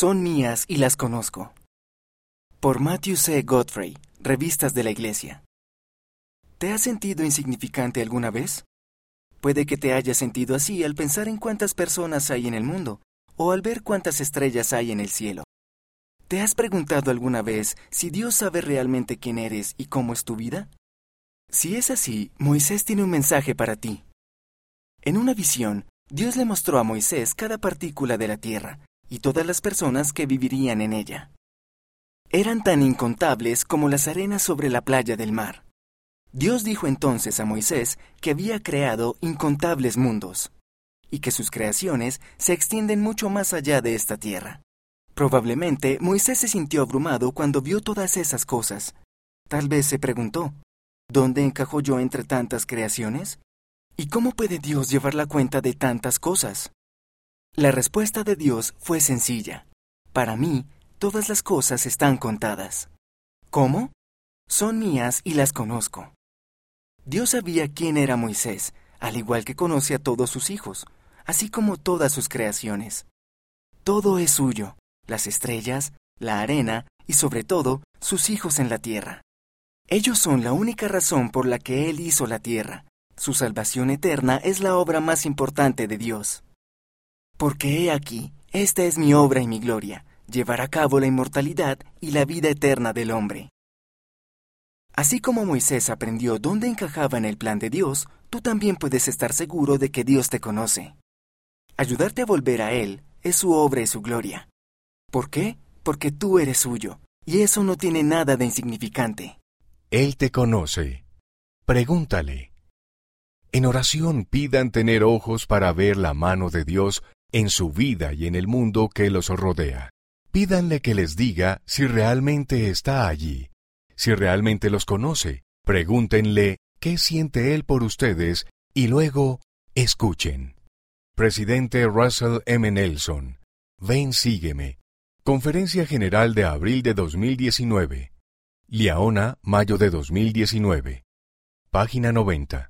Son mías y las conozco. Por Matthew C. Godfrey, Revistas de la Iglesia. ¿Te has sentido insignificante alguna vez? Puede que te hayas sentido así al pensar en cuántas personas hay en el mundo, o al ver cuántas estrellas hay en el cielo. ¿Te has preguntado alguna vez si Dios sabe realmente quién eres y cómo es tu vida? Si es así, Moisés tiene un mensaje para ti. En una visión, Dios le mostró a Moisés cada partícula de la tierra y todas las personas que vivirían en ella. Eran tan incontables como las arenas sobre la playa del mar. Dios dijo entonces a Moisés que había creado incontables mundos, y que sus creaciones se extienden mucho más allá de esta tierra. Probablemente Moisés se sintió abrumado cuando vio todas esas cosas. Tal vez se preguntó, ¿dónde encajo yo entre tantas creaciones? ¿Y cómo puede Dios llevar la cuenta de tantas cosas? La respuesta de Dios fue sencilla. Para mí, todas las cosas están contadas. ¿Cómo? Son mías y las conozco. Dios sabía quién era Moisés, al igual que conoce a todos sus hijos, así como todas sus creaciones. Todo es suyo, las estrellas, la arena y sobre todo sus hijos en la tierra. Ellos son la única razón por la que Él hizo la tierra. Su salvación eterna es la obra más importante de Dios. Porque he aquí, esta es mi obra y mi gloria, llevar a cabo la inmortalidad y la vida eterna del hombre. Así como Moisés aprendió dónde encajaba en el plan de Dios, tú también puedes estar seguro de que Dios te conoce. Ayudarte a volver a Él es su obra y su gloria. ¿Por qué? Porque tú eres suyo, y eso no tiene nada de insignificante. Él te conoce. Pregúntale. En oración pidan tener ojos para ver la mano de Dios en su vida y en el mundo que los rodea. Pídanle que les diga si realmente está allí, si realmente los conoce. Pregúntenle qué siente Él por ustedes y luego escuchen. Presidente Russell M. Nelson. Ven, sígueme. Conferencia General de abril de 2019. Liaona, mayo de 2019. Página 90.